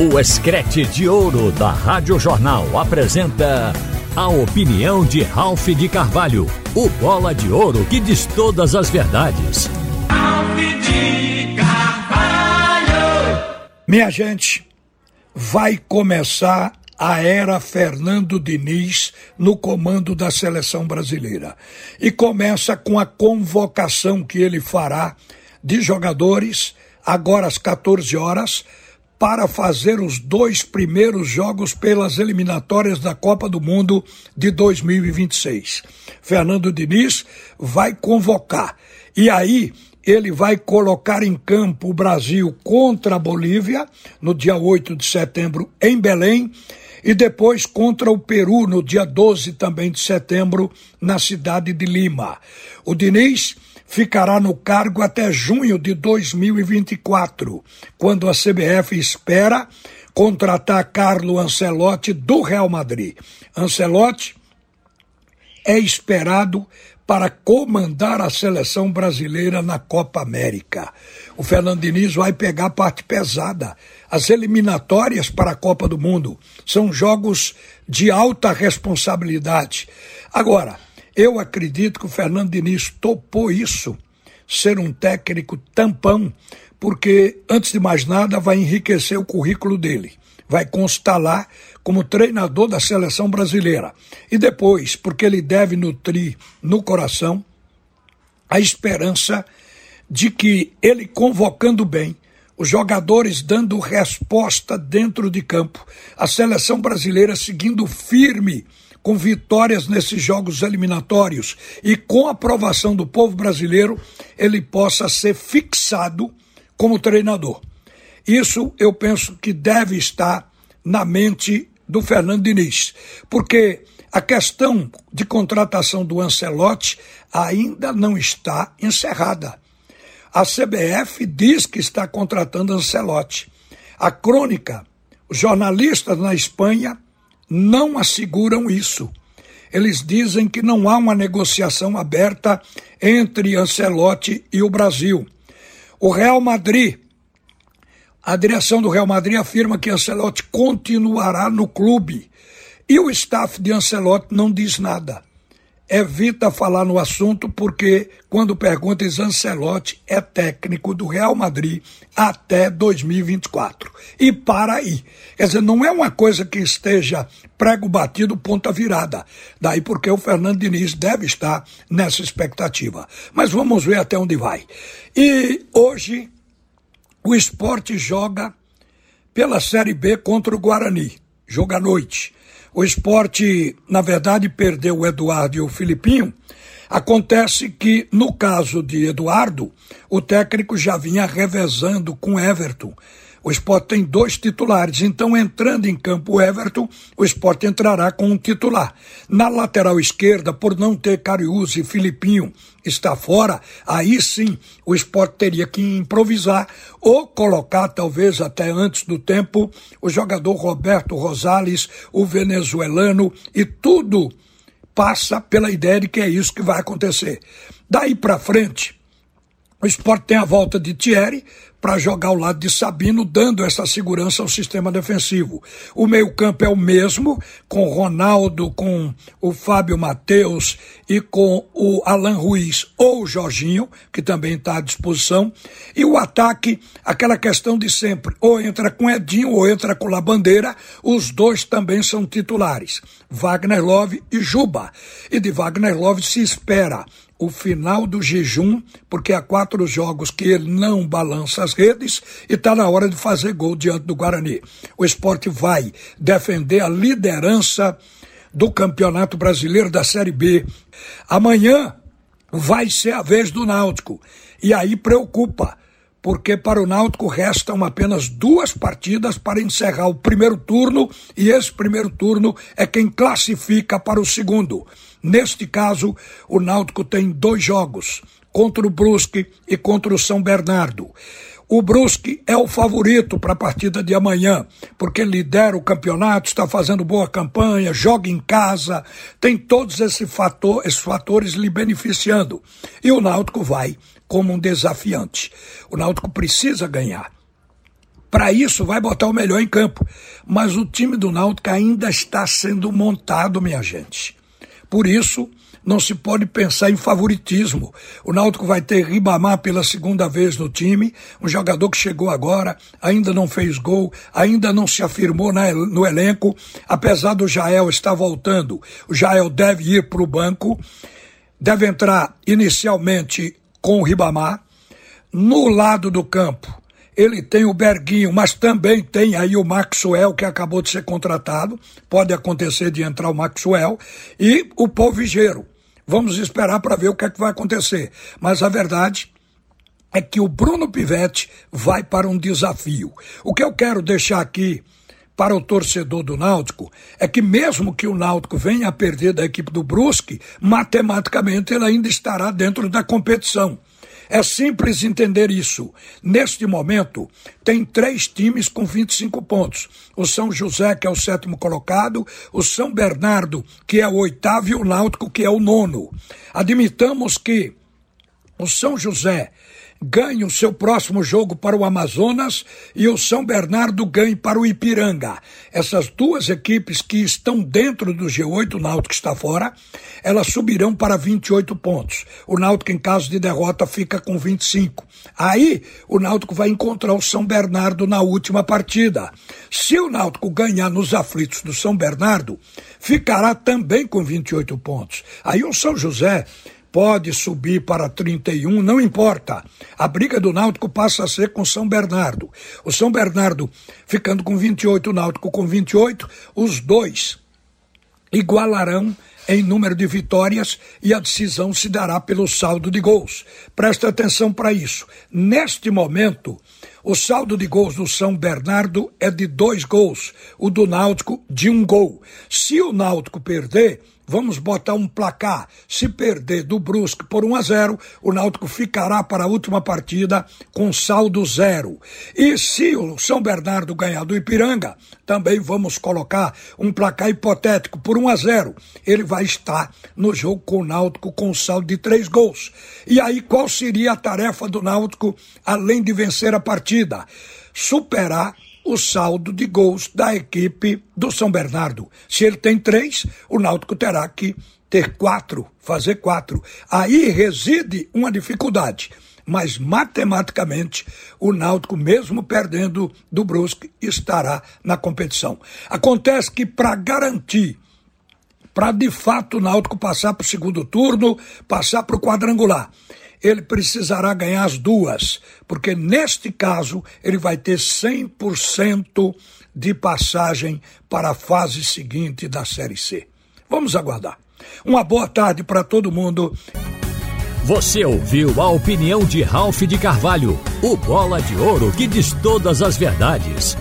O Escrete de Ouro da Rádio Jornal apresenta a opinião de Ralph de Carvalho, o bola de ouro que diz todas as verdades. Ralph de Carvalho! Minha gente, vai começar a era Fernando Diniz no comando da seleção brasileira. E começa com a convocação que ele fará de jogadores, agora às 14 horas para fazer os dois primeiros jogos pelas eliminatórias da Copa do Mundo de 2026. Fernando Diniz vai convocar. E aí ele vai colocar em campo o Brasil contra a Bolívia no dia 8 de setembro em Belém e depois contra o Peru no dia 12 também de setembro na cidade de Lima. O Diniz ficará no cargo até junho de 2024, quando a CBF espera contratar Carlo Ancelotti do Real Madrid. Ancelotti é esperado para comandar a seleção brasileira na Copa América. O Fernando Diniz vai pegar a parte pesada. As eliminatórias para a Copa do Mundo são jogos de alta responsabilidade. Agora, eu acredito que o Fernando Diniz topou isso, ser um técnico tampão, porque, antes de mais nada, vai enriquecer o currículo dele. Vai constar lá como treinador da seleção brasileira. E depois, porque ele deve nutrir no coração a esperança de que ele convocando bem, os jogadores dando resposta dentro de campo, a seleção brasileira seguindo firme com vitórias nesses jogos eliminatórios e com a aprovação do povo brasileiro, ele possa ser fixado como treinador. Isso eu penso que deve estar na mente do Fernando Diniz, porque a questão de contratação do Ancelotti ainda não está encerrada. A CBF diz que está contratando Ancelotti. A crônica, os jornalistas na Espanha não asseguram isso. Eles dizem que não há uma negociação aberta entre Ancelotti e o Brasil. O Real Madrid, a direção do Real Madrid afirma que Ancelotti continuará no clube e o staff de Ancelotti não diz nada evita falar no assunto porque, quando perguntas, Ancelotti é técnico do Real Madrid até 2024. E para aí. Quer dizer, não é uma coisa que esteja prego batido, ponta virada. Daí porque o Fernando Diniz deve estar nessa expectativa. Mas vamos ver até onde vai. E hoje o esporte joga pela Série B contra o Guarani. Joga à noite. O esporte, na verdade, perdeu o Eduardo e o Filipinho. Acontece que, no caso de Eduardo, o técnico já vinha revezando com Everton. O esporte tem dois titulares, então entrando em campo o Everton, o esporte entrará com um titular. Na lateral esquerda, por não ter Cariús e Filipinho está fora, aí sim o esporte teria que improvisar ou colocar, talvez até antes do tempo, o jogador Roberto Rosales, o venezuelano, e tudo passa pela ideia de que é isso que vai acontecer. Daí para frente, o esporte tem a volta de Thierry, para jogar ao lado de Sabino, dando essa segurança ao sistema defensivo. O meio-campo é o mesmo, com Ronaldo, com o Fábio Matheus e com o Alan Ruiz ou o Jorginho, que também está à disposição. E o ataque, aquela questão de sempre, ou entra com Edinho ou entra com La Bandeira, os dois também são titulares. Wagner Love e Juba. E de Wagner Love se espera o final do jejum, porque há quatro jogos que ele não balança as redes e está na hora de fazer gol diante do Guarani. O esporte vai defender a liderança do Campeonato Brasileiro da Série B. Amanhã vai ser a vez do Náutico. E aí preocupa, porque para o Náutico restam apenas duas partidas para encerrar o primeiro turno, e esse primeiro turno é quem classifica para o segundo. Neste caso, o Náutico tem dois jogos, contra o Brusque e contra o São Bernardo. O Brusque é o favorito para a partida de amanhã, porque lidera o campeonato, está fazendo boa campanha, joga em casa, tem todos esse fator, esses fatores lhe beneficiando. E o Náutico vai como um desafiante. O Náutico precisa ganhar Para isso, vai botar o melhor em campo. Mas o time do Náutico ainda está sendo montado, minha gente. Por isso, não se pode pensar em favoritismo. O Náutico vai ter Ribamar pela segunda vez no time, um jogador que chegou agora, ainda não fez gol, ainda não se afirmou no elenco, apesar do Jael estar voltando. O Jael deve ir para o banco, deve entrar inicialmente com o Ribamar. No lado do campo, ele tem o Berguinho, mas também tem aí o Maxwell, que acabou de ser contratado. Pode acontecer de entrar o Maxwell. E o Paul Vigeiro. Vamos esperar para ver o que é que vai acontecer. Mas a verdade é que o Bruno Pivetti vai para um desafio. O que eu quero deixar aqui para o torcedor do Náutico é que mesmo que o Náutico venha a perder da equipe do Brusque, matematicamente ele ainda estará dentro da competição. É simples entender isso. Neste momento, tem três times com 25 pontos. O São José, que é o sétimo colocado, o São Bernardo, que é o oitavo, e o Náutico, que é o nono. Admitamos que o São José ganhe o seu próximo jogo para o Amazonas e o São Bernardo ganhe para o Ipiranga. Essas duas equipes que estão dentro do G8, o Náutico está fora, elas subirão para 28 pontos. O Náutico, em caso de derrota, fica com 25. Aí, o Náutico vai encontrar o São Bernardo na última partida. Se o Náutico ganhar nos aflitos do São Bernardo, ficará também com 28 pontos. Aí o São José pode subir para 31, não importa. A briga do Náutico passa a ser com São Bernardo. O São Bernardo ficando com 28, o Náutico com 28, os dois igualarão em número de vitórias e a decisão se dará pelo saldo de gols. Preste atenção para isso. Neste momento, o saldo de gols do São Bernardo é de dois gols, o do Náutico de um gol. Se o Náutico perder, vamos botar um placar. Se perder do Brusque por 1 a 0, o Náutico ficará para a última partida com saldo zero. E se o São Bernardo ganhar do Ipiranga, também vamos colocar um placar hipotético por 1 a 0. Ele vai estar no jogo com o Náutico com saldo de três gols. E aí qual seria a tarefa do Náutico além de vencer a partida? Superar o saldo de gols da equipe do São Bernardo. Se ele tem três, o Náutico terá que ter quatro, fazer quatro. Aí reside uma dificuldade. Mas matematicamente, o Náutico, mesmo perdendo do Brusque, estará na competição. Acontece que para garantir para de fato o Náutico passar para o segundo turno, passar para o quadrangular ele precisará ganhar as duas, porque neste caso ele vai ter 100% de passagem para a fase seguinte da Série C. Vamos aguardar. Uma boa tarde para todo mundo. Você ouviu a opinião de Ralph de Carvalho, o bola de ouro que diz todas as verdades.